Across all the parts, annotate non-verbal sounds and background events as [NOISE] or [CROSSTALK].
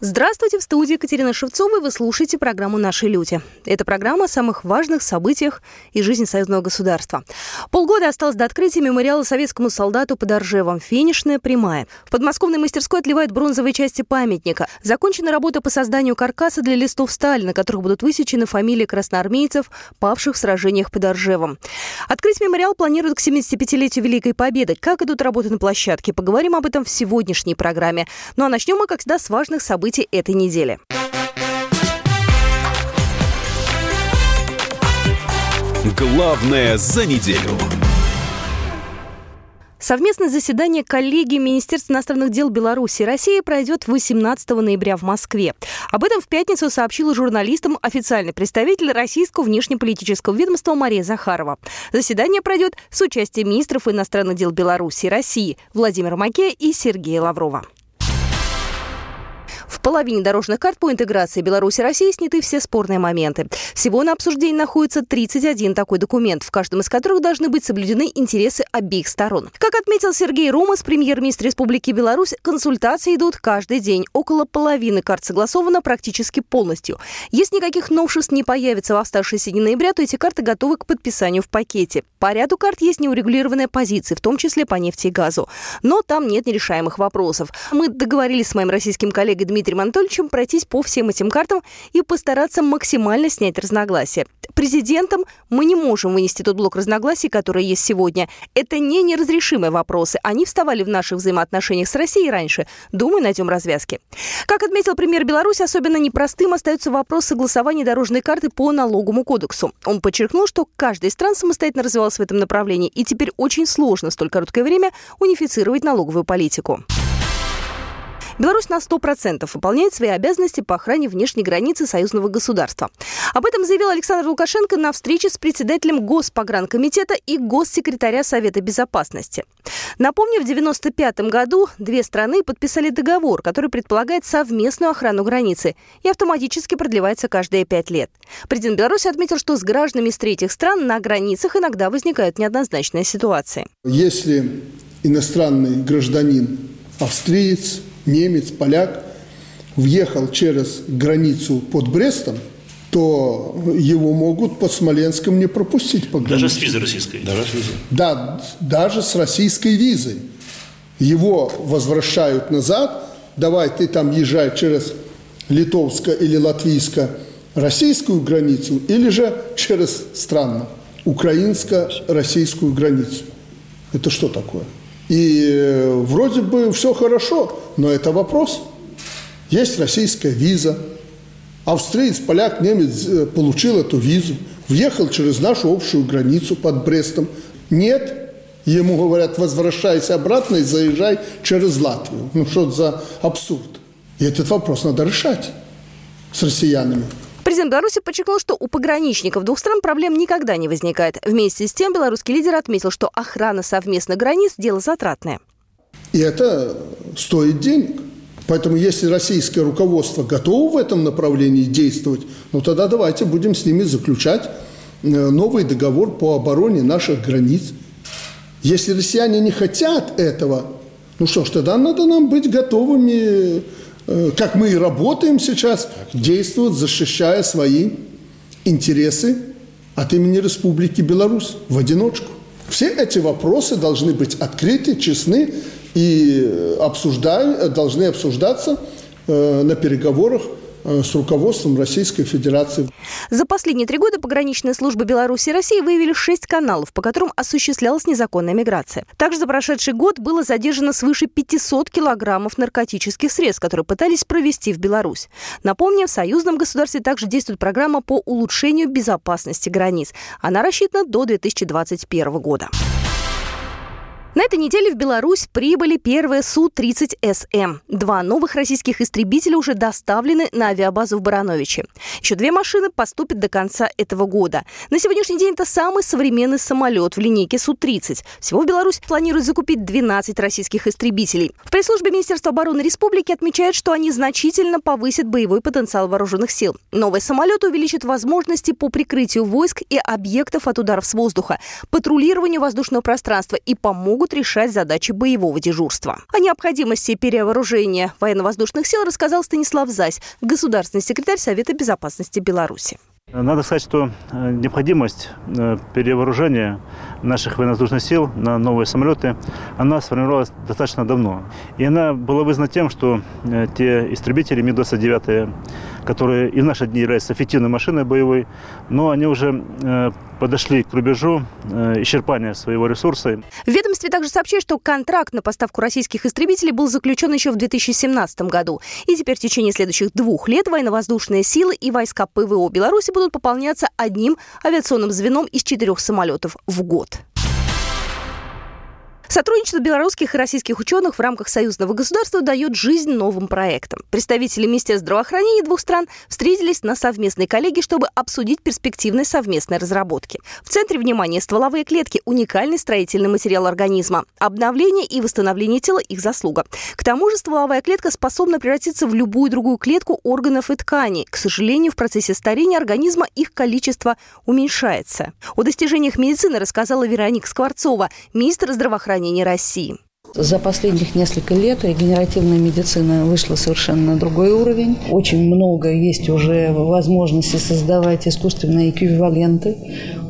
Здравствуйте, в студии Екатерина Шевцова, и вы слушаете программу «Наши люди». Это программа о самых важных событиях из жизни союзного государства. Полгода осталось до открытия мемориала советскому солдату под Оржевом «Финишная прямая». В подмосковной мастерской отливают бронзовые части памятника. Закончена работа по созданию каркаса для листов стали, на которых будут высечены фамилии красноармейцев, павших в сражениях под Оржевом. Открыть мемориал планируют к 75-летию Великой Победы. Как идут работы на площадке? Поговорим об этом в сегодняшней программе. Ну а начнем мы, как всегда, с важных событий событий этой недели. Главное за неделю. Совместное заседание коллегии Министерства иностранных дел Беларуси и России пройдет 18 ноября в Москве. Об этом в пятницу сообщила журналистам официальный представитель российского внешнеполитического ведомства Мария Захарова. Заседание пройдет с участием министров иностранных дел Беларуси и России Владимира Маке и Сергея Лаврова. В половине дорожных карт по интеграции Беларуси и России сняты все спорные моменты. Всего на обсуждении находится 31 такой документ, в каждом из которых должны быть соблюдены интересы обеих сторон. Как отметил Сергей Ромас, премьер-министр Республики Беларусь, консультации идут каждый день. Около половины карт согласовано практически полностью. Если никаких новшеств не появится в оставшиеся дни ноября, то эти карты готовы к подписанию в пакете. По ряду карт есть неурегулированные позиции, в том числе по нефти и газу. Но там нет нерешаемых вопросов. Мы договорились с моим российским коллегой Дмитрием Дмитрием Анатольевичем пройтись по всем этим картам и постараться максимально снять разногласия. Президентам мы не можем вынести тот блок разногласий, который есть сегодня. Это не неразрешимые вопросы. Они вставали в наших взаимоотношениях с Россией раньше. Думаю, найдем развязки. Как отметил премьер Беларуси, особенно непростым остается вопрос согласования дорожной карты по налоговому кодексу. Он подчеркнул, что каждая из стран самостоятельно развивалась в этом направлении, и теперь очень сложно в столь короткое время унифицировать налоговую политику. Беларусь на 100% выполняет свои обязанности по охране внешней границы союзного государства. Об этом заявил Александр Лукашенко на встрече с председателем Госпогранкомитета и госсекретаря Совета Безопасности. Напомню, в 1995 году две страны подписали договор, который предполагает совместную охрану границы и автоматически продлевается каждые пять лет. Президент Беларуси отметил, что с гражданами из третьих стран на границах иногда возникают неоднозначные ситуации. Если иностранный гражданин австриец, немец, поляк въехал через границу под Брестом, то его могут по Смоленском не пропустить по границе. Даже с визой российской? Даже с визой. Да, даже с российской визой. Его возвращают назад, давай ты там езжай через литовско- или латвийско-российскую границу, или же через странно, украинско-российскую границу. Это что такое? И э, вроде бы все хорошо, но это вопрос. Есть российская виза. Австриец, поляк, немец э, получил эту визу, въехал через нашу общую границу под Брестом. Нет, ему говорят, возвращайся обратно и заезжай через Латвию. Ну что за абсурд? И этот вопрос надо решать с россиянами. Президент Беларуси подчеркнул, что у пограничников двух стран проблем никогда не возникает. Вместе с тем белорусский лидер отметил, что охрана совместных границ – дело затратное. И это стоит денег. Поэтому если российское руководство готово в этом направлении действовать, ну тогда давайте будем с ними заключать э, новый договор по обороне наших границ. Если россияне не хотят этого, ну что ж, тогда надо нам быть готовыми как мы и работаем сейчас, действуют, защищая свои интересы от имени Республики Беларусь в одиночку. Все эти вопросы должны быть открыты, честны и э, обсуждаю, должны обсуждаться э, на переговорах Э, с руководством Российской Федерации. За последние три года пограничные службы Беларуси и России выявили шесть каналов, по которым осуществлялась незаконная миграция. Также за прошедший год было задержано свыше 500 килограммов наркотических средств, которые пытались провести в Беларусь. Напомню, в союзном государстве также действует программа по улучшению безопасности границ. Она рассчитана до 2021 года. На этой неделе в Беларусь прибыли первые Су-30СМ. Два новых российских истребителя уже доставлены на авиабазу в Барановиче. Еще две машины поступят до конца этого года. На сегодняшний день это самый современный самолет в линейке Су-30. Всего в Беларусь планируют закупить 12 российских истребителей. В пресс-службе Министерства обороны республики отмечают, что они значительно повысят боевой потенциал вооруженных сил. Новый самолет увеличит возможности по прикрытию войск и объектов от ударов с воздуха, патрулированию воздушного пространства и помогут будут решать задачи боевого дежурства. О необходимости перевооружения военно-воздушных сил рассказал Станислав Зась, государственный секретарь Совета безопасности Беларуси. Надо сказать, что э, необходимость э, перевооружения наших военно-воздушных сил на новые самолеты, она сформировалась достаточно давно. И она была вызвана тем, что э, те истребители Ми-29, которые и в наши дни являются эффективной машиной боевой, но они уже подошли к рубежу исчерпания своего ресурса. В ведомстве также сообщают, что контракт на поставку российских истребителей был заключен еще в 2017 году. И теперь в течение следующих двух лет военно-воздушные силы и войска ПВО Беларуси будут пополняться одним авиационным звеном из четырех самолетов в год. Сотрудничество белорусских и российских ученых в рамках союзного государства дает жизнь новым проектам. Представители Министерства здравоохранения двух стран встретились на совместной коллегии, чтобы обсудить перспективные совместные разработки. В центре внимания стволовые клетки – уникальный строительный материал организма. Обновление и восстановление тела – их заслуга. К тому же стволовая клетка способна превратиться в любую другую клетку органов и тканей. К сожалению, в процессе старения организма их количество уменьшается. О достижениях медицины рассказала Вероника Скворцова, министр здравоохранения здравоохранения России. За последних несколько лет регенеративная медицина вышла совершенно на другой уровень. Очень много есть уже возможности создавать искусственные эквиваленты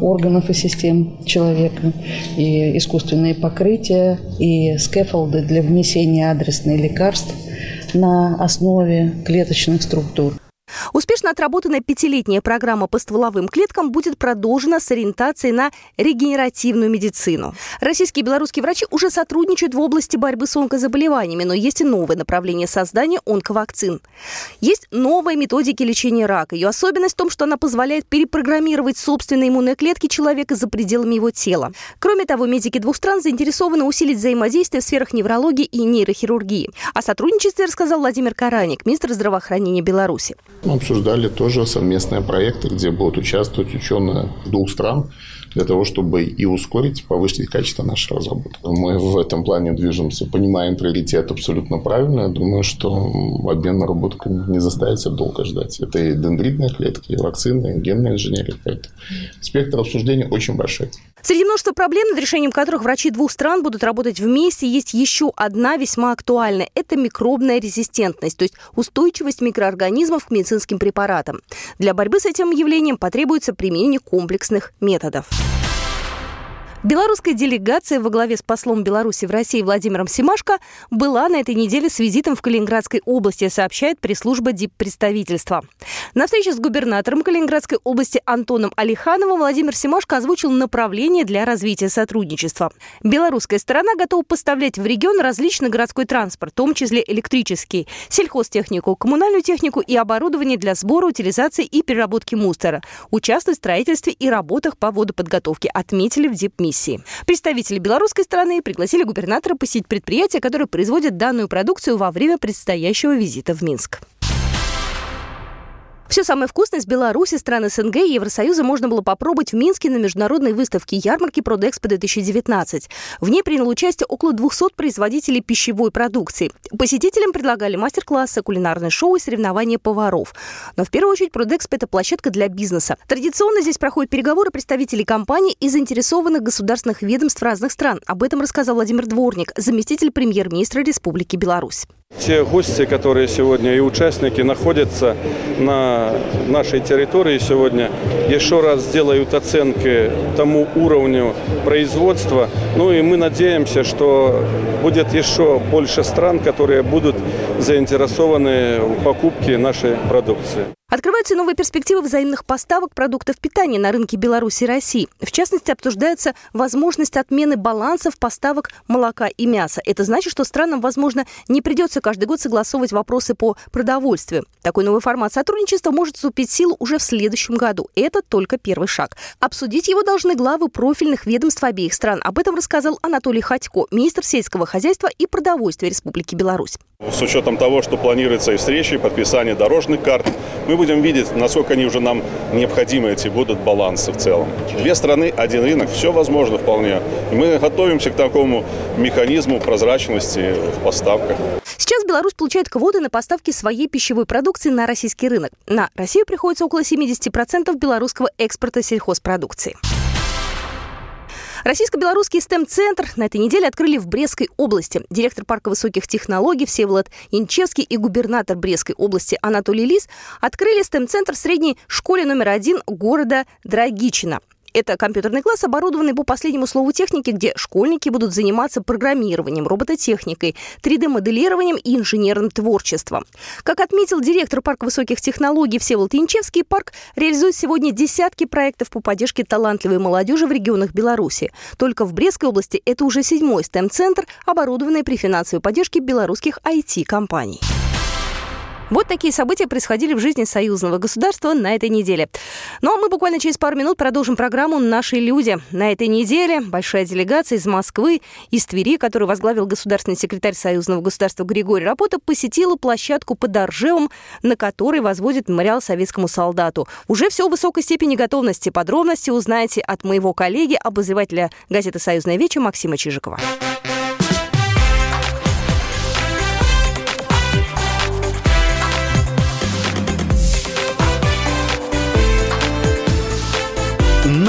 органов и систем человека, и искусственные покрытия, и скефолды для внесения адресных лекарств на основе клеточных структур. Успешно отработанная пятилетняя программа по стволовым клеткам будет продолжена с ориентацией на регенеративную медицину. Российские и белорусские врачи уже сотрудничают в области борьбы с онкозаболеваниями, но есть и новое направление создания онковакцин. Есть новые методики лечения рака. Ее особенность в том, что она позволяет перепрограммировать собственные иммунные клетки человека за пределами его тела. Кроме того, медики двух стран заинтересованы усилить взаимодействие в сферах неврологии и нейрохирургии. О сотрудничестве рассказал Владимир Караник, министр здравоохранения Беларуси. Мы обсуждали тоже совместные проекты, где будут участвовать ученые двух стран для того, чтобы и ускорить, повысить качество нашей разработки. Мы в этом плане движемся, понимаем приоритет абсолютно правильно. Я думаю, что обмен наработками не заставит себя долго ждать. Это и дендритные клетки, и вакцины, и генная инженерия. Спектр обсуждений очень большой. Среди множества проблем, над решением которых врачи двух стран будут работать вместе, есть еще одна весьма актуальная. Это микробная резистентность, то есть устойчивость микроорганизмов к медицинским препаратам. Для борьбы с этим явлением потребуется применение комплексных методов. Белорусская делегация во главе с послом Беларуси в России Владимиром Симашко была на этой неделе с визитом в Калининградской области, сообщает пресс-служба диппредставительства. На встрече с губернатором Калининградской области Антоном Алихановым Владимир Симашко озвучил направление для развития сотрудничества. Белорусская сторона готова поставлять в регион различный городской транспорт, в том числе электрический, сельхозтехнику, коммунальную технику и оборудование для сбора, утилизации и переработки мусора, участвовать в строительстве и работах по водоподготовке, отметили в дипмиссии комиссии. Представители белорусской стороны пригласили губернатора посетить предприятия, которые производят данную продукцию во время предстоящего визита в Минск. Все самое вкусное из Беларуси, стран СНГ и Евросоюза можно было попробовать в Минске на международной выставке ярмарки Продэкспо-2019. В ней приняло участие около 200 производителей пищевой продукции. Посетителям предлагали мастер-классы, кулинарное шоу и соревнования поваров. Но в первую очередь Продэкспо – это площадка для бизнеса. Традиционно здесь проходят переговоры представителей компаний и заинтересованных государственных ведомств разных стран. Об этом рассказал Владимир Дворник, заместитель премьер-министра Республики Беларусь. Те гости, которые сегодня и участники находятся на нашей территории сегодня, еще раз сделают оценки тому уровню производства. Ну и мы надеемся, что будет еще больше стран, которые будут заинтересованы в покупке нашей продукции. Открываются новые перспективы взаимных поставок продуктов питания на рынке Беларуси и России. В частности, обсуждается возможность отмены балансов поставок молока и мяса. Это значит, что странам, возможно, не придется каждый год согласовывать вопросы по продовольствию. Такой новый формат сотрудничества может вступить в силу уже в следующем году. Это только первый шаг. Обсудить его должны главы профильных ведомств обеих стран. Об этом рассказал Анатолий Хатько, министр сельского хозяйства и продовольствия Республики Беларусь. С учетом того, что планируется и встречи, и подписание дорожных карт, мы будем видеть, насколько они уже нам необходимы, эти будут балансы в целом. Две страны, один рынок, все возможно вполне. И мы готовимся к такому механизму прозрачности в поставках. Сейчас Беларусь получает квоты на поставки своей пищевой продукции на российский рынок. На Россию приходится около 70% белорусского экспорта сельхозпродукции. Российско-белорусский STEM-центр на этой неделе открыли в Брестской области. Директор парка высоких технологий Всеволод Янчевский и губернатор Брестской области Анатолий Лис открыли STEM-центр в средней школе номер один города Драгичина. Это компьютерный класс, оборудованный по последнему слову техники, где школьники будут заниматься программированием, робототехникой, 3D-моделированием и инженерным творчеством. Как отметил директор парка высоких технологий Всеволод Янчевский, парк реализует сегодня десятки проектов по поддержке талантливой молодежи в регионах Беларуси. Только в Брестской области это уже седьмой STEM-центр, оборудованный при финансовой поддержке белорусских IT-компаний. Вот такие события происходили в жизни союзного государства на этой неделе. Ну а мы буквально через пару минут продолжим программу «Наши люди». На этой неделе большая делегация из Москвы, из Твери, которую возглавил государственный секретарь союзного государства Григорий Рапота, посетила площадку под Оржевом, на которой возводит мемориал советскому солдату. Уже все в высокой степени готовности. Подробности узнаете от моего коллеги, обозревателя газеты «Союзная вечер» Максима Чижикова.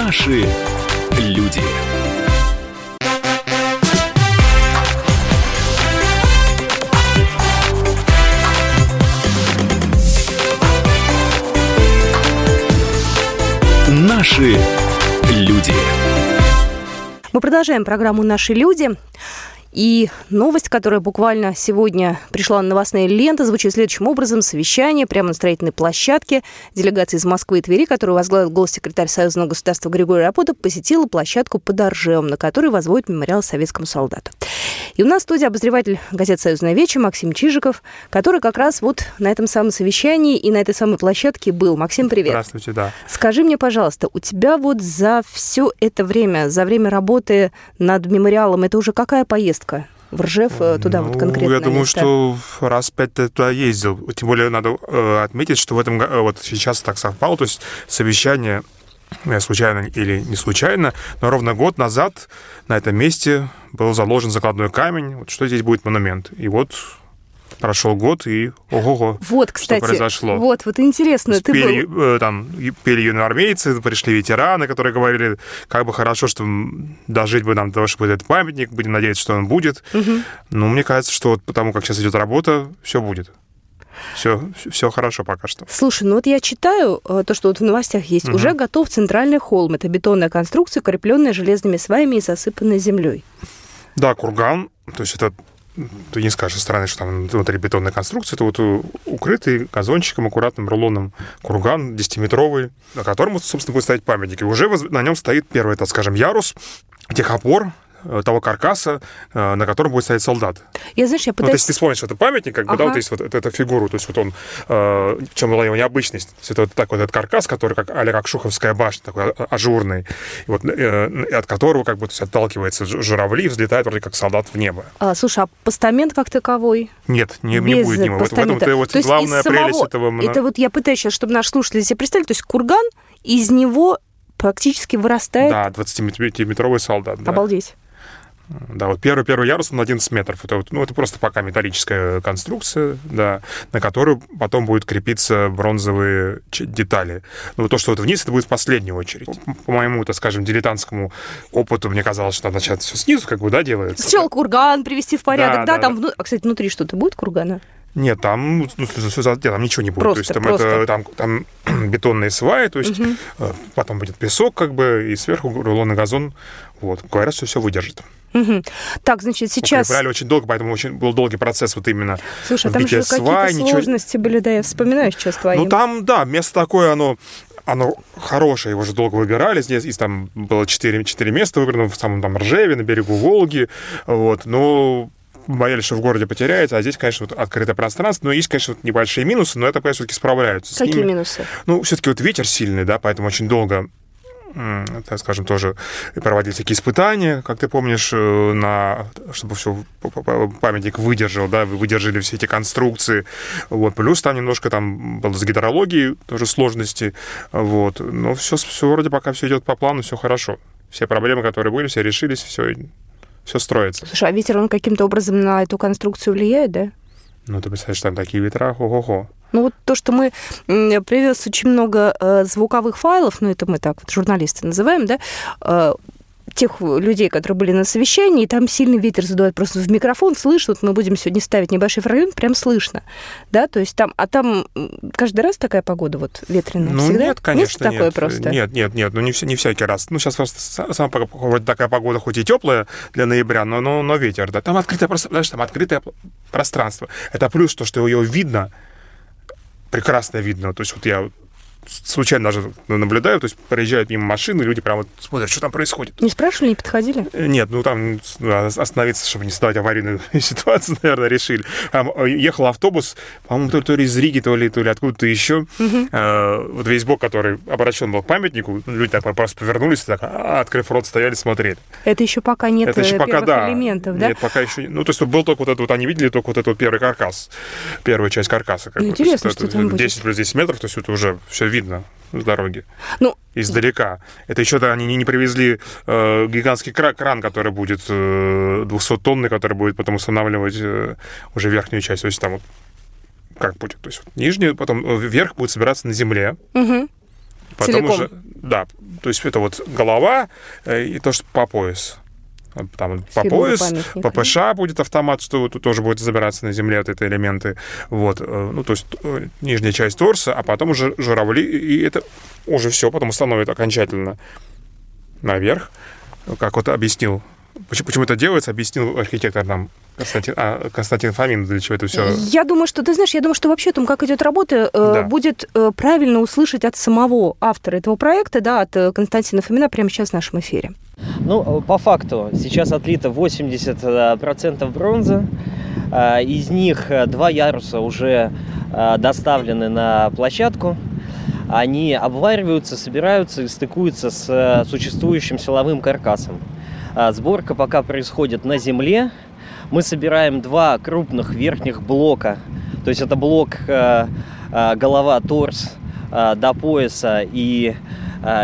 Наши люди. Наши люди. Мы продолжаем программу «Наши люди». И новость, которая буквально сегодня пришла на новостные ленты, звучит следующим образом. Совещание прямо на строительной площадке. Делегация из Москвы и Твери, которую возглавил госсекретарь Союзного государства Григорий Рапота, посетила площадку под Оржевом, на которой возводят мемориал советскому солдату. И у нас в студии обозреватель газеты «Союзная вечер» Максим Чижиков, который как раз вот на этом самом совещании и на этой самой площадке был. Максим, привет. Здравствуйте, да. Скажи мне, пожалуйста, у тебя вот за все это время, за время работы над мемориалом, это уже какая поездка? В Ржев, туда ну, вот конкретно? Я думаю, место? что раз пять туда ездил. Тем более надо э, отметить, что в этом вот сейчас так совпало, то есть совещание э, случайно или не случайно, но ровно год назад на этом месте был заложен закладной камень, вот что здесь будет монумент. И вот прошел год, и ого-го, вот, кстати, что произошло. Вот, вот интересно. Ты пели, был... э, там, пели юноармейцы, пришли ветераны, которые говорили, как бы хорошо, что дожить бы нам до того, чтобы этот памятник, будем надеяться, что он будет. Угу. Но мне кажется, что вот потому, как сейчас идет работа, все будет. Все, все хорошо пока что. Слушай, ну вот я читаю э, то, что вот в новостях есть. Угу. Уже готов центральный холм. Это бетонная конструкция, укрепленная железными сваями и засыпанная землей. Да, курган. То есть это ты не скажешь со стороны, что там внутри бетонная конструкция, это вот укрытый газончиком, аккуратным рулоном курган 10-метровый, на котором, собственно, будет стоять памятник. И уже на нем стоит первый, так скажем, ярус, техопор, Э, того каркаса, э, на котором будет стоять солдат. Я, знаешь, я пытаюсь... Ну, то есть ты вспомнишь, что это памятник, как бы, ага. да, вот есть вот эта фигуру, то есть вот он, э, в чем была его необычность, то есть это вот такой вот этот каркас, который как, а как Шуховская башня, такой а, ажурный, и вот э, от которого как бы то есть, отталкивается журавли, взлетает вроде как солдат в небо. А, слушай, а постамент как таковой? Нет, не, не будет него. Вот в этом -то вот главная самого... прелесть этого... Это вот я пытаюсь сейчас, чтобы наши слушатели себе представили, то есть курган, из него практически вырастает... Да, 20-метровый солдат. Обалдеть. Да. Вот первый, первый ярус на 11 метров. Это, ну, это просто пока металлическая конструкция, да, на которую потом будут крепиться бронзовые детали. Но то, что вот вниз, это будет в последнюю очередь. По моему, так скажем, дилетантскому опыту, мне казалось, что надо начать все снизу, как бы, да, делается. Сначала курган привести в порядок, да, да, да там, да. Вну... А, кстати, внутри что-то будет кургана? Нет, там, ну, там ничего не будет. Просто, то есть там, просто. это, там, там [CLEARS THROAT] бетонные сваи, то есть угу. потом будет песок, как бы, и сверху рулонный газон. Вот. Говорят, что все выдержит. Угу. Так, значит, сейчас... Укрепляли очень долго, поэтому очень был долгий процесс вот именно Слушай, а там же какие-то ничего... сложности были, да, я вспоминаю сейчас твои. Ну, там, да, место такое, оно оно хорошее, его же долго выбирали. Здесь и там было 4, 4 места выбрано в самом там Ржеве, на берегу Волги. Вот. Но боялись, что в городе потеряется, а здесь, конечно, вот открытое пространство. Но есть, конечно, вот небольшие минусы, но это, конечно, все-таки справляются. Какие минусы? Ну, все-таки вот ветер сильный, да, поэтому очень долго так скажем, тоже проводить такие испытания, как ты помнишь, э, на, чтобы все памятник выдержал, да, выдержали все эти конструкции. Вот. Плюс там немножко там было с гидрологией тоже сложности. Вот. Но все, все вроде пока все идет по плану, все хорошо. Все проблемы, которые были, все решились, все, все строится. Слушай, а ветер, он каким-то образом на эту конструкцию влияет, да? Ну, ты представляешь, там такие ветра, хо-хо-хо. Ну вот то, что мы привез очень много э, звуковых файлов, ну это мы так вот журналисты называем, да, э, тех людей, которые были на совещании, там сильный ветер задувает просто в микрофон, слышно, вот мы будем сегодня ставить небольшой фрагмент, прям слышно, да, то есть там, а там каждый раз такая погода вот ветреная ну, всегда? нет, конечно, нет. такое просто? Нет, нет, нет, ну не, не всякий раз. Ну сейчас просто сама вроде такая погода, хоть и теплая для ноября, но, но, но ветер, да, там открытое, просто, знаешь, там открытое пространство. Это плюс, то, что ее видно, прекрасно видно. То есть вот я случайно даже наблюдаю, то есть проезжают мимо машины, люди прямо вот смотрят, что там происходит. Не спрашивали, не подходили? Э, нет, ну там остановиться, чтобы не создавать аварийную [LAUGHS] ситуацию, наверное, решили. Там э, ехал автобус, по-моему, то, то ли из Риги, то ли, то ли откуда-то еще. Угу. Вот весь бок, который обращен был к памятнику, люди так просто повернулись, так, а, открыв рот, стояли, смотрели. Это еще пока нет Это еще пока, да. элементов, да? Нет, пока еще Ну, то есть был только вот этот, вот они видели только вот этот вот первый каркас, первая часть каркаса. Как Интересно, что там 10 будет. плюс 10 метров, то есть это уже все видно с дороги. Ну, издалека. Это еще да, они не привезли э, гигантский кран, кран, который будет э, 200-тонный, который будет потом устанавливать э, уже верхнюю часть. То есть там вот как будет. То есть вот, нижнюю, потом э, вверх будет собираться на земле. Угу. Потом Целиком. уже, да, то есть это вот голова э, и то, что по пояс там по пояс, ППШ будет автомат, что тут тоже будет забираться на земле вот эти элементы. Вот, э, ну, то есть э, нижняя часть торса, а потом уже журавли, и это уже все потом установит окончательно наверх, как вот объяснил Почему, почему это делается, объяснил архитектор нам Константин, а, Константин Фомин, для чего это все? Я думаю, что, ты знаешь, я думаю, что вообще о том, как идет работа, э, да. будет правильно услышать от самого автора этого проекта, да, от Константина Фомина прямо сейчас в нашем эфире. Ну, по факту, сейчас отлито 80% бронзы. Из них два яруса уже доставлены на площадку. Они обвариваются, собираются и стыкуются с существующим силовым каркасом. Сборка пока происходит на земле. Мы собираем два крупных верхних блока. То есть это блок э, э, голова, торс э, до пояса и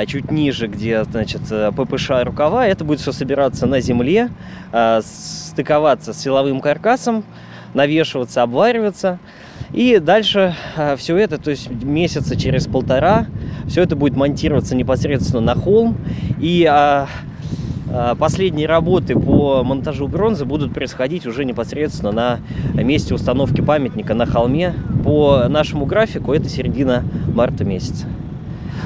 чуть ниже, где, значит, ППШ рукава. Это будет все собираться на земле, стыковаться с силовым каркасом, навешиваться, обвариваться. И дальше все это, то есть месяца через полтора, все это будет монтироваться непосредственно на холм. И а, последние работы по монтажу бронзы будут происходить уже непосредственно на месте установки памятника на холме. По нашему графику это середина марта месяца.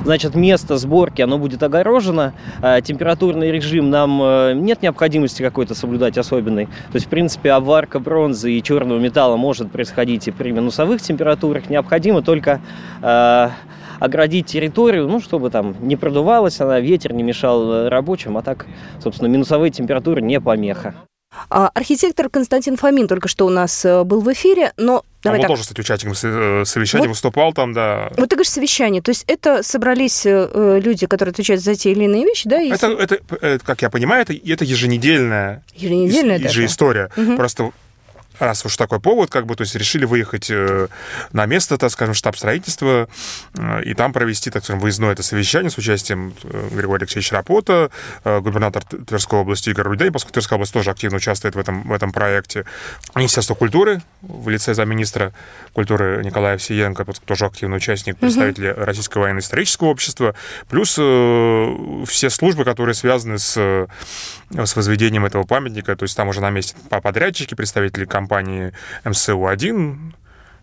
Значит, место сборки, оно будет огорожено. А, температурный режим нам э, нет необходимости какой-то соблюдать особенный. То есть, в принципе, обварка бронзы и черного металла может происходить и при минусовых температурах. Необходимо только а, оградить территорию, ну, чтобы там не продувалась она, ветер не мешал э, рабочим, а так, собственно, минусовые температуры не помеха. А, архитектор Константин Фомин только что у нас э, был в эфире, но Давай Он был тоже, кстати, участником э, совещания, вот, выступал там, да. Вот ты говоришь совещание, то есть это собрались люди, которые отвечают за те или иные вещи, да? Это, это, это как я понимаю, это, это еженедельная, еженедельная же история. Угу. Просто раз уж такой повод, как бы, то есть решили выехать э, на место, так скажем, штаб строительства, э, и там провести, так скажем, выездное это совещание с участием э, Григория Алексеевича Рапота, губернатор Тверской области Игорь Рудей, поскольку Тверская область тоже активно участвует в этом, в этом проекте. Министерство культуры в лице замминистра культуры Николая Овсиенко, тоже активный участник, представители угу. Российского военно-исторического общества, плюс все службы, которые связаны с, с возведением этого памятника, то есть там уже на месте подрядчики, представители компании компании МСУ-1,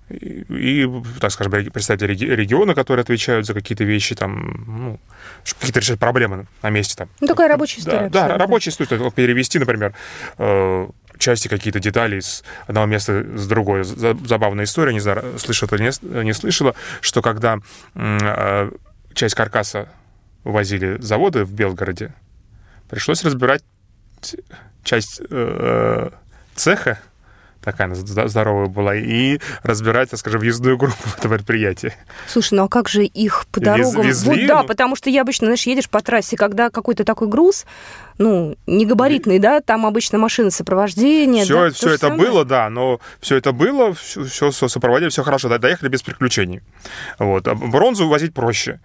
и, и, так скажем, представители региона, которые отвечают за какие-то вещи, там, ну, какие-то решать проблемы на месте. Там. Ну, такая рабочая история. Да, да рабочая история. Перевести, например, э, части, какие-то детали с одного места с другой. Забавная история, не знаю, слышала или не, не слышала, что когда э, часть каркаса возили заводы в Белгороде, пришлось разбирать часть э, цеха, такая здоровая была, и разбирать, так скажем, въездную группу [LAUGHS] в это предприятие. Слушай, ну а как же их по дорогам? Везли, вот, да, ну... потому что я обычно, знаешь, едешь по трассе, когда какой-то такой груз, ну, не габаритный, да, там обычно машины сопровождения. Все, да, все это самое? было, да, но все это было, все, все сопроводили, все хорошо, доехали без приключений. Вот. А бронзу возить проще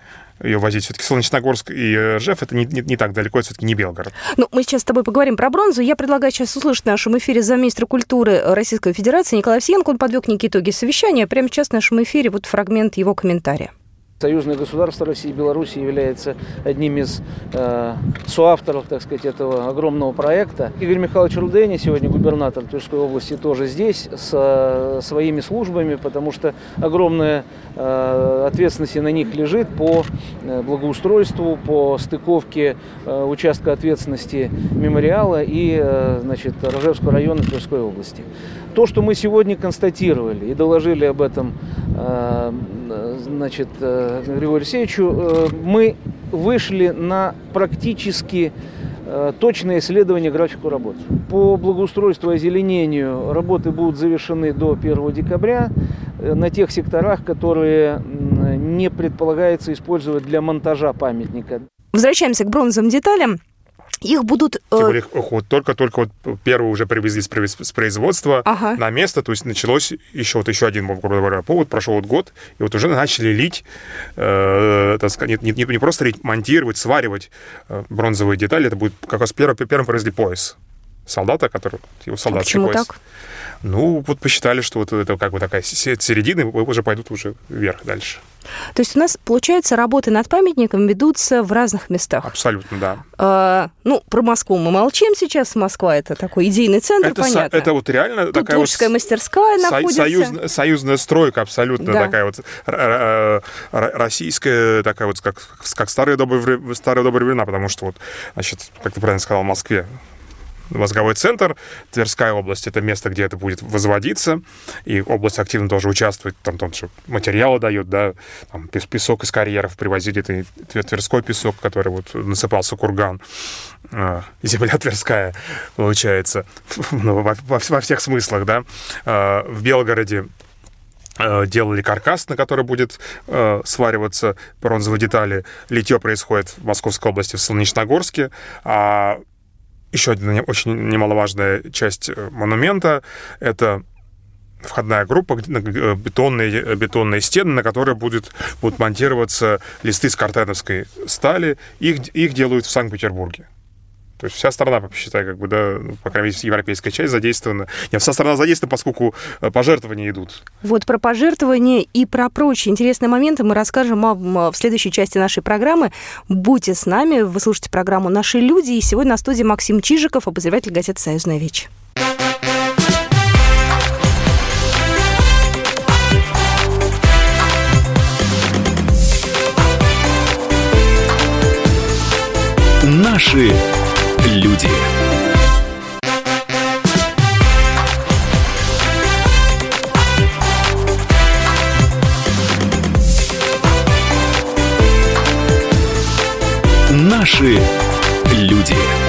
ее возить. Все-таки Солнечногорск и Ржев это не, не, не так далеко, это все-таки не Белгород. Ну, мы сейчас с тобой поговорим про бронзу. Я предлагаю сейчас услышать в нашем эфире замминистра культуры Российской Федерации Николай Овсиенко. Он подвел некие итоги совещания. Прямо сейчас в нашем эфире вот фрагмент его комментария. Союзное государство России и Беларуси является одним из э, соавторов, так сказать, этого огромного проекта. Игорь Михайлович Рудени, сегодня губернатор Тверской области, тоже здесь со своими службами, потому что огромная э, ответственность на них лежит по э, благоустройству, по стыковке э, участка ответственности мемориала и э, значит, Рожевского района Тверской области. То, что мы сегодня констатировали и доложили об этом э, значит, э, Григорию Алексеевичу, э, мы вышли на практически точное исследование графику работ. По благоустройству и озеленению работы будут завершены до 1 декабря на тех секторах, которые не предполагается использовать для монтажа памятника. Возвращаемся к бронзовым деталям. Их будут... Тем более, их вот только-только вот первые уже привезли с производства ага. на место, то есть началось еще вот еще один, грубо говоря, повод, прошел вот год, и вот уже начали лить, э, так сказать, не, не, не просто лить, монтировать, сваривать э, бронзовые детали, это будет как раз первым, первым привезли пояс солдата, который его солдатский а почему пояс. так? Ну, вот посчитали, что вот это как бы такая середина, уже пойдут уже вверх дальше. То есть у нас, получается, работы над памятником ведутся в разных местах. Абсолютно, да. А, ну, про Москву мы молчим сейчас. Москва – это такой идейный центр, это понятно. Со, это вот реально Тут такая творческая вот мастерская со- находится. Союз, союзная стройка абсолютно да. такая вот российская, такая вот, как, как старые добрые, старые добрые времена, потому что вот, значит, как ты правильно сказал, в Москве мозговой центр. Тверская область — это место, где это будет возводиться, и область активно тоже участвует, там, там что материалы дают, да, там, песок из карьеров привозили, это Тверской песок, который вот насыпался курган, а, земля Тверская, получается, [LAUGHS] ну, во, во, во всех смыслах, да. А, в Белгороде а, делали каркас, на который будет э, свариваться бронзовые детали. Литье происходит в Московской области, в Солнечногорске. А еще одна очень немаловажная часть э, монумента — это входная группа, э, бетонные, э, бетонные стены, на которые будет, будут монтироваться листы с картеновской стали. Их, их делают в Санкт-Петербурге. То есть вся страна, считай, как бы, да, ну, по крайней мере, европейская часть задействована. Нет, вся страна задействована, поскольку э, пожертвования идут. Вот про пожертвования и про прочие интересные моменты мы расскажем в следующей части нашей программы. Будьте с нами, вы слушаете программу «Наши люди», и сегодня на студии Максим Чижиков, обозреватель газеты «Союзная вечь». Наши люди. Наши люди.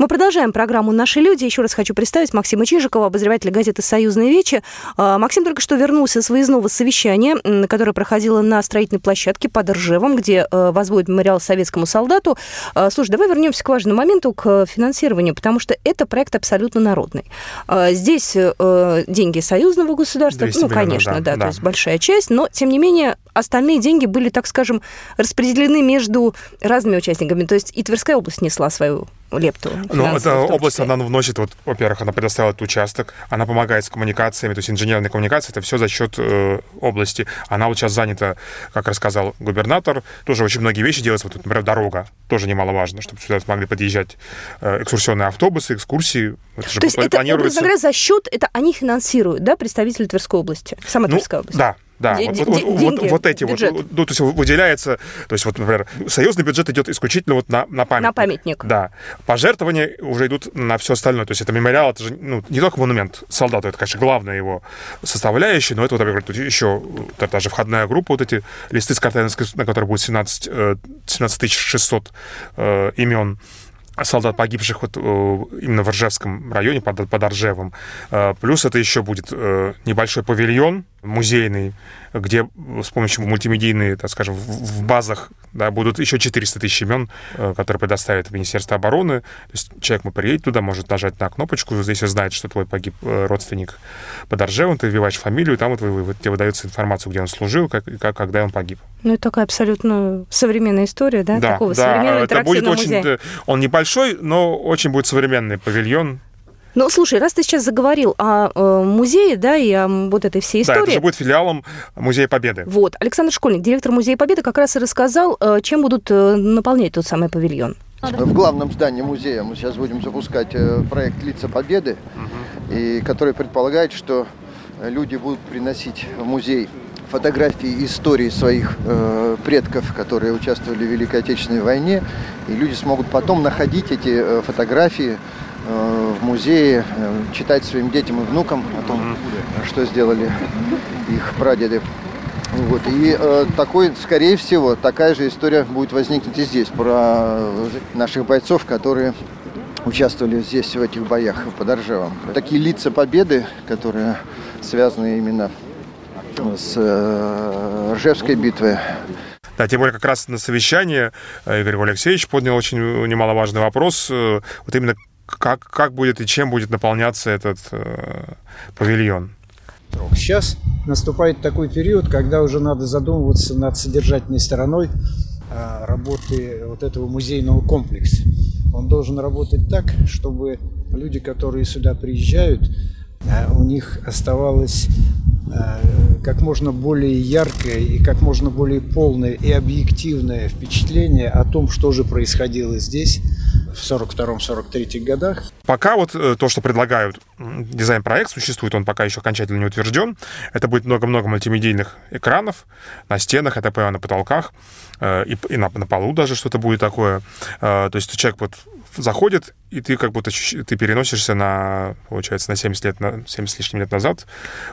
Мы продолжаем программу «Наши люди». Еще раз хочу представить Максима Чижикова, обозревателя газеты «Союзные вечи». А, Максим только что вернулся с выездного совещания, которое проходило на строительной площадке под Ржевом, где э, возводят мемориал советскому солдату. А, слушай, давай вернемся к важному моменту, к финансированию, потому что это проект абсолютно народный. А, здесь э, деньги союзного государства, ну, конечно, да, да, да, то есть большая часть, но, тем не менее, остальные деньги были, так скажем, распределены между разными участниками. То есть и Тверская область несла свою лепту. Ну, эта область, она вносит, вот, во-первых, она предоставила этот участок, она помогает с коммуникациями, то есть инженерные коммуникации, это все за счет э, области. Она вот сейчас занята, как рассказал губернатор, тоже очень многие вещи делаются, вот, например, дорога, тоже немаловажно, чтобы сюда смогли подъезжать э, экскурсионные автобусы, экскурсии. Это то есть это, образно говоря, за счет, это они финансируют, да, представители Тверской области, сама ну, Тверская область? Да, да, вот, вот, вот, вот эти бюджет. вот, ну, то есть выделяется, то есть вот, например, союзный бюджет идет исключительно вот на, на памятник. На памятник. Да. Пожертвования уже идут на все остальное. То есть это мемориал, это же ну, не только монумент солдату, это, конечно, главная его составляющая, но это, вот, например, еще даже входная группа, вот эти листы с картами, на которых будет 17, 17 600 э, имен солдат погибших вот э, именно в Ржевском районе, под, под Ржевом. Э, плюс это еще будет э, небольшой павильон музейный, где с помощью мультимедийной, так скажем, в базах да, будут еще 400 тысяч имен, которые предоставит Министерство обороны. То есть человек мы приедет туда, может нажать на кнопочку, здесь знает, что твой погиб родственник под Ржевом, ты вбиваешь фамилию, там вот, вот тебе выдается информацию, где он служил, как, как, когда он погиб. Ну, это такая абсолютно современная история, да? Да, Такого да, это будет музея. очень... Он небольшой, но очень будет современный павильон. Ну, слушай, раз ты сейчас заговорил о э, музее, да, и о вот этой всей истории... Да, это же будет филиалом Музея Победы. Вот. Александр Школьник, директор Музея Победы, как раз и рассказал, э, чем будут э, наполнять тот самый павильон. В главном здании музея мы сейчас будем запускать э, проект «Лица Победы», угу. и который предполагает, что люди будут приносить в музей фотографии истории своих э, предков, которые участвовали в Великой Отечественной войне, и люди смогут потом находить эти э, фотографии в музее, э, читать своим детям и внукам о том, что сделали их прадеды. Вот. И э, такой, скорее всего, такая же история будет возникнуть и здесь про наших бойцов, которые участвовали здесь в этих боях под Оржевом. Такие лица победы, которые связаны именно с э, Ржевской битвы. Да, тем более как раз на совещании э, Игорь Алексеевич поднял очень немаловажный вопрос. Э, вот именно как, как будет и чем будет наполняться этот э, павильон. Сейчас наступает такой период, когда уже надо задумываться над содержательной стороной работы вот этого музейного комплекса. Он должен работать так, чтобы люди, которые сюда приезжают, у них оставалось Э, как можно более яркое и как можно более полное и объективное впечатление о том, что же происходило здесь в 42-43 годах. Пока вот э, то, что предлагают, дизайн-проект существует, он пока еще окончательно не утвержден. Это будет много-много мультимедийных экранов на стенах, это на потолках, э, и, и на, на полу даже что-то будет такое. То есть человек вот заходит, и ты как будто ты переносишься на, получается, на 70 лет, на 70 с лишним лет назад,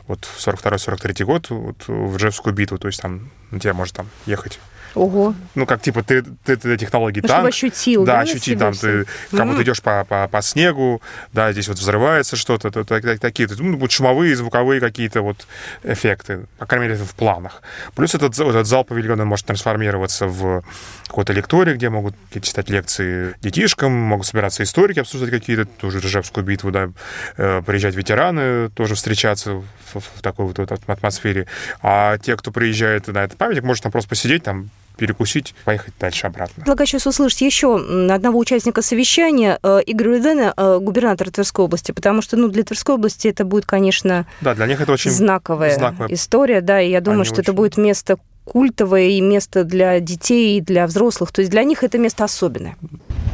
вот 42-43 год, вот в Ржевскую битву, то есть там на тебя может там ехать Ого. Ну, как типа ты, ты, технологии ну, танк. Чтобы ощутил, да? Да, ощутить там, ты как будто идешь по, по, по снегу, да, здесь вот взрывается что-то, то, то, такие, ну, будут шумовые, звуковые какие-то вот эффекты, по крайней мере, это в планах. Плюс этот, этот зал павильона может трансформироваться в какой-то лекторий, где могут читать лекции детишкам, могут собираться историки, обсуждать какие-то, тоже Ржевскую битву, да, э, приезжать ветераны, тоже встречаться в, в такой вот, вот атмосфере. А те, кто приезжает на этот памятник, может там просто посидеть, там перекусить, поехать дальше обратно. Предлагаю сейчас услышать еще одного участника совещания, э, Игоря Рудена, э, губернатора Тверской области, потому что ну, для Тверской области это будет, конечно, да, для них это очень знаковая, знаковая история, да, и я думаю, Они что очень... это будет место культовое и место для детей, и для взрослых. То есть для них это место особенное.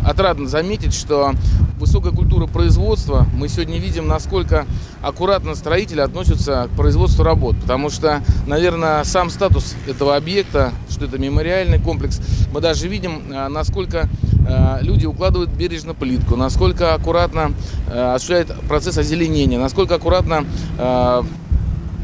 Отрадно заметить, что высокая культура производства, мы сегодня видим, насколько аккуратно строители относятся к производству работ. Потому что, наверное, сам статус этого объекта, что это мемориальный комплекс, мы даже видим, э, насколько э, люди укладывают бережно плитку, насколько аккуратно э, осуществляют процесс озеленения, насколько аккуратно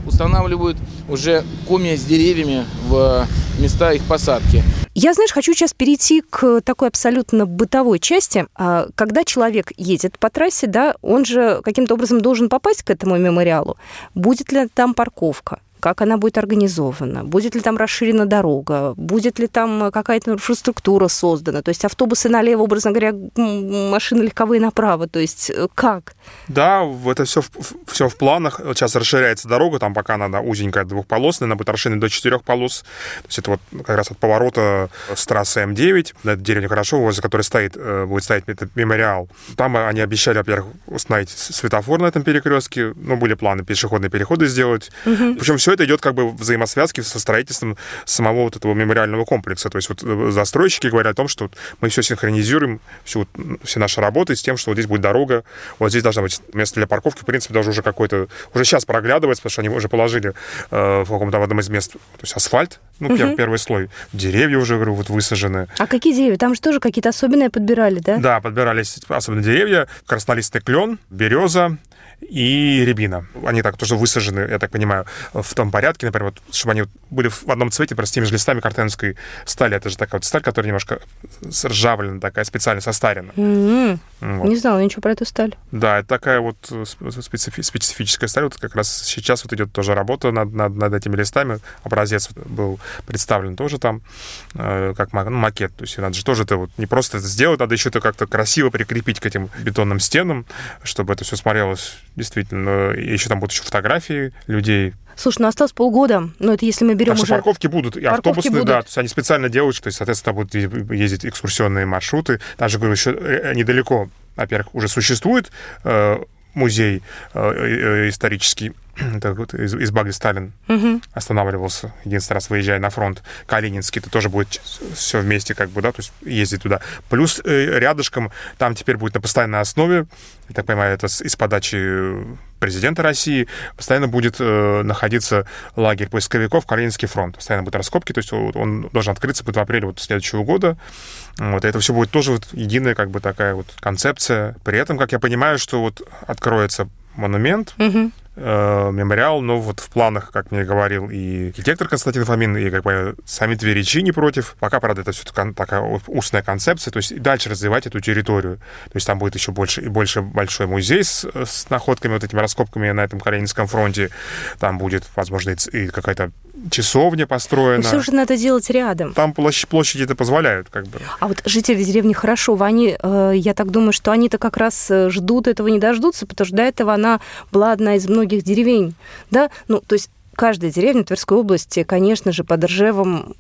устанавливают уже комья с деревьями в места их посадки. Я, знаешь, хочу сейчас перейти к такой абсолютно бытовой части. А, когда человек едет по трассе, да, он же каким-то образом должен попасть к этому мемориалу. Будет ли там парковка? Как она будет организована, будет ли там расширена дорога, будет ли там какая-то инфраструктура создана, то есть автобусы налево, образно говоря, машины легковые направо, то есть э, как? Да, это все, все в планах. Сейчас расширяется дорога, там пока она узенькая, двухполосная, она будет расширена до четырех полос. То есть это вот как раз от поворота с трассы М9, на деревню Хорошо, возле которой стоит, э, будет стоять этот мемориал. Там они обещали, во-первых, установить светофор на этом перекрестке, ну, были планы пешеходные переходы сделать. Угу. Причем все это идет как бы в взаимосвязке со строительством самого вот этого мемориального комплекса. То есть вот э, застройщики говорят о том, что мы все синхронизируем, всю, все наши работы с тем, что вот здесь будет дорога, вот здесь должна быть место для парковки, в принципе, даже уже какой-то, уже сейчас проглядывается, потому что они уже положили э, в каком-то в одном из мест, то есть асфальт, ну, угу. первый слой, деревья уже, говорю, вот высажены. А какие деревья? Там же тоже какие-то особенные подбирали, да? Да, подбирались особенно деревья, краснолистый клен, береза, и рябина. Они так тоже высажены, я так понимаю, в том порядке, например, вот, чтобы они были в одном цвете, просто с теми же листами картенской стали. Это же такая вот сталь, которая немножко ржавлена, такая специально состарена. Mm-hmm. Вот. Не знала ничего про эту сталь. Да, это такая вот специфи- специфическая сталь. Вот как раз сейчас вот идет тоже работа над, над, над этими листами. Образец был представлен тоже там, э, как ну, макет. То есть надо же тоже это вот не просто это сделать, надо еще это как-то красиво прикрепить к этим бетонным стенам, чтобы это все смотрелось действительно. И еще там будут еще фотографии людей. Слушай, ну осталось полгода. Ну, это если мы берем так уже... парковки будут, и парковки автобусные, будут. да. То есть они специально делают, что, соответственно, будут ездить экскурсионные маршруты. Даже, говорю, еще э, недалеко, во-первых, уже существует э, музей э, э, исторический, [CLEARS THROAT] это вот из, из Баги Сталин угу. останавливался единственный раз, выезжая на фронт. Калининский, это тоже будет все вместе, как бы, да, то есть ездить туда. Плюс э, рядышком там теперь будет на постоянной основе, я так понимаю, это из подачи президента России, постоянно будет э, находиться лагерь поисковиков Калининский фронт. Постоянно будут раскопки, то есть он должен открыться будет в апреле вот следующего года. Вот, и это все будет тоже вот единая как бы такая вот концепция. При этом, как я понимаю, что вот откроется монумент, угу. Э, мемориал, но вот в планах, как мне говорил и архитектор Константин Фомин, и как бы сами тверичи не против. Пока, правда, это все такая устная концепция, то есть и дальше развивать эту территорию. То есть там будет еще больше и больше большой музей с, с находками, вот этими раскопками на этом Калининском фронте. Там будет, возможно, и какая-то часовня построена. все же надо делать рядом. Там площадь, площади это позволяют, как бы. А вот жители деревни Хорошова, они, э, я так думаю, что они-то как раз э, ждут этого, не дождутся, потому что до этого она была одна из многих деревень, да? Ну, то есть каждая деревня Тверской области, конечно же, под Ржевом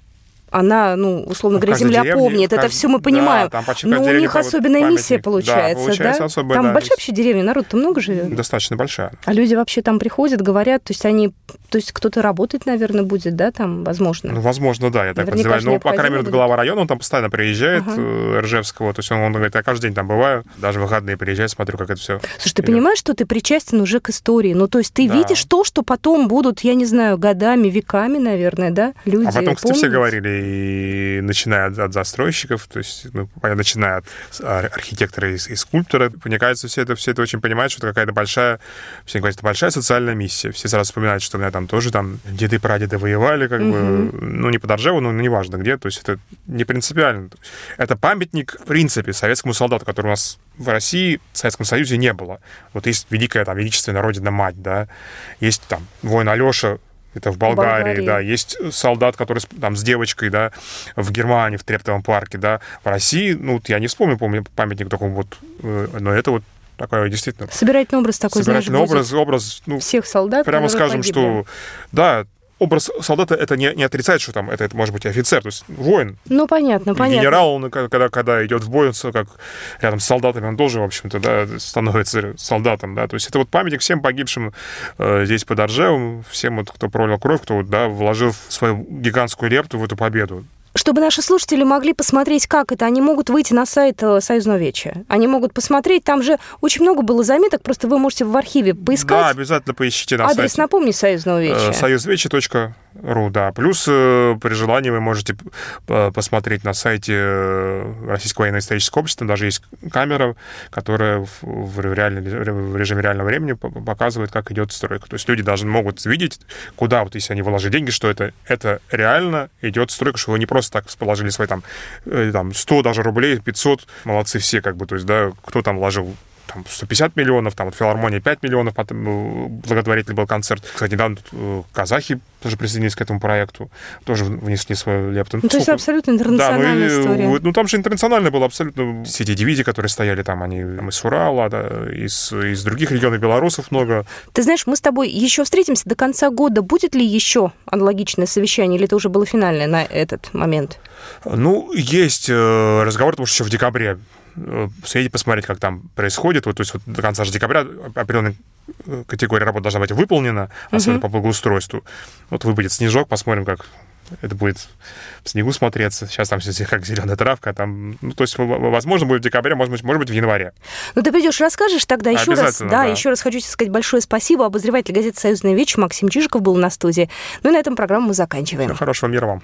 она, ну, условно говоря, земля деревне, помнит, кажд... это все мы понимаем. Да, Но у них особенная памятник. миссия получается, да? Получается да? Особая, там да, большая вообще деревня, народ-то много живет? Достаточно большая. А люди вообще там приходят, говорят, то есть они, то есть кто-то работать, наверное, будет, да, там, возможно? Ну, возможно, да, я так Наверняка подозреваю. Ну, по крайней мере, глава района, он там постоянно приезжает, ага. Э, Ржевского, то есть он, он говорит, я каждый день там бываю, даже в выходные приезжаю, смотрю, как это все. Слушай, ты понимаешь, что ты причастен уже к истории? Ну, то есть ты да. видишь то, что потом будут, я не знаю, годами, веками, наверное, да, люди А потом, кстати, все говорили, и начиная от, от застройщиков, то есть, ну, начиная от архитектора и, и скульптора, мне кажется, все это, все это очень понимают, что это какая-то большая, все говорят, это большая социальная миссия. Все сразу вспоминают, что у меня там тоже там деды прадеды воевали, как угу. бы, ну, не под Ржеву, но неважно где, то есть это не принципиально. Это памятник, в принципе, советскому солдату, который у нас в России, в Советском Союзе не было. Вот есть великая там величественная родина-мать, да, есть там воин Алеша, это в Болгарии, Болгарии, да. Есть солдат, который там с девочкой, да, в Германии, в Трептовом парке, да. В России, ну, я не вспомню, помню памятник такой вот, э, но это вот такой действительно... Собирательный образ такой, Собирательный знаешь, образ, образ, ну... Всех солдат, Прямо скажем, погибли. что, да, образ солдата это не, не отрицает, что там это, это может быть офицер, то есть воин. Ну, понятно, понятно. Генерал, он, когда, когда идет в бой, он как рядом с солдатами, он тоже, в общем-то, да, становится солдатом, да. То есть это вот памятник всем погибшим э, здесь под Оржевом, всем, вот, кто пролил кровь, кто, да, вложил свою гигантскую лепту в эту победу. Чтобы наши слушатели могли посмотреть, как это, они могут выйти на сайт э, Союзного Веча. Они могут посмотреть, там же очень много было заметок, просто вы можете в архиве поискать. Да, обязательно поищите на Адрес сайте. Адрес напомни Союзного Веча. Э, Союзвеча.ру Ру, да. Плюс э, при желании вы можете посмотреть на сайте э, Российского военно-исторического общества. Даже есть камера, которая в, реальном, в режиме реального времени показывает, как идет стройка. То есть люди даже могут видеть, куда, вот если они вложили деньги, что это, это реально идет стройка, что вы не просто так положили свои там, э, там 100 даже рублей, 500, молодцы все, как бы, то есть, да, кто там вложил там 150 миллионов, там вот филармония 5 миллионов, потом э, благотворительный был концерт. Кстати, недавно тут э, казахи тоже присоединились к этому проекту, тоже внесли свою лепту. Ну, то есть абсолютно интернациональная да, ну, история. Ну, там же интернационально было абсолютно. Все эти дивизии, которые стояли там, они там, из Урала, да, из, из других регионов белорусов много. Ты знаешь, мы с тобой еще встретимся до конца года. Будет ли еще аналогичное совещание, или это уже было финальное на этот момент? Ну, есть э, разговор, потому что еще в декабре съездить, посмотреть, как там происходит. Вот, то есть вот до конца же декабря определенная э, категория работ должна быть выполнена, особенно uh-huh. по благоустройству. Вот выпадет снежок, посмотрим, как это будет в снегу смотреться. Сейчас там все как зеленая травка. Там, ну, то есть, возможно, будет в декабре, может быть, может быть, в январе. Ну, ты придешь, расскажешь тогда еще раз. Да, да, еще раз хочу сказать большое спасибо. Обозреватель газеты «Союзная вечь» Максим Чижиков был на студии. Ну и на этом программу мы заканчиваем. Всего хорошего мира вам.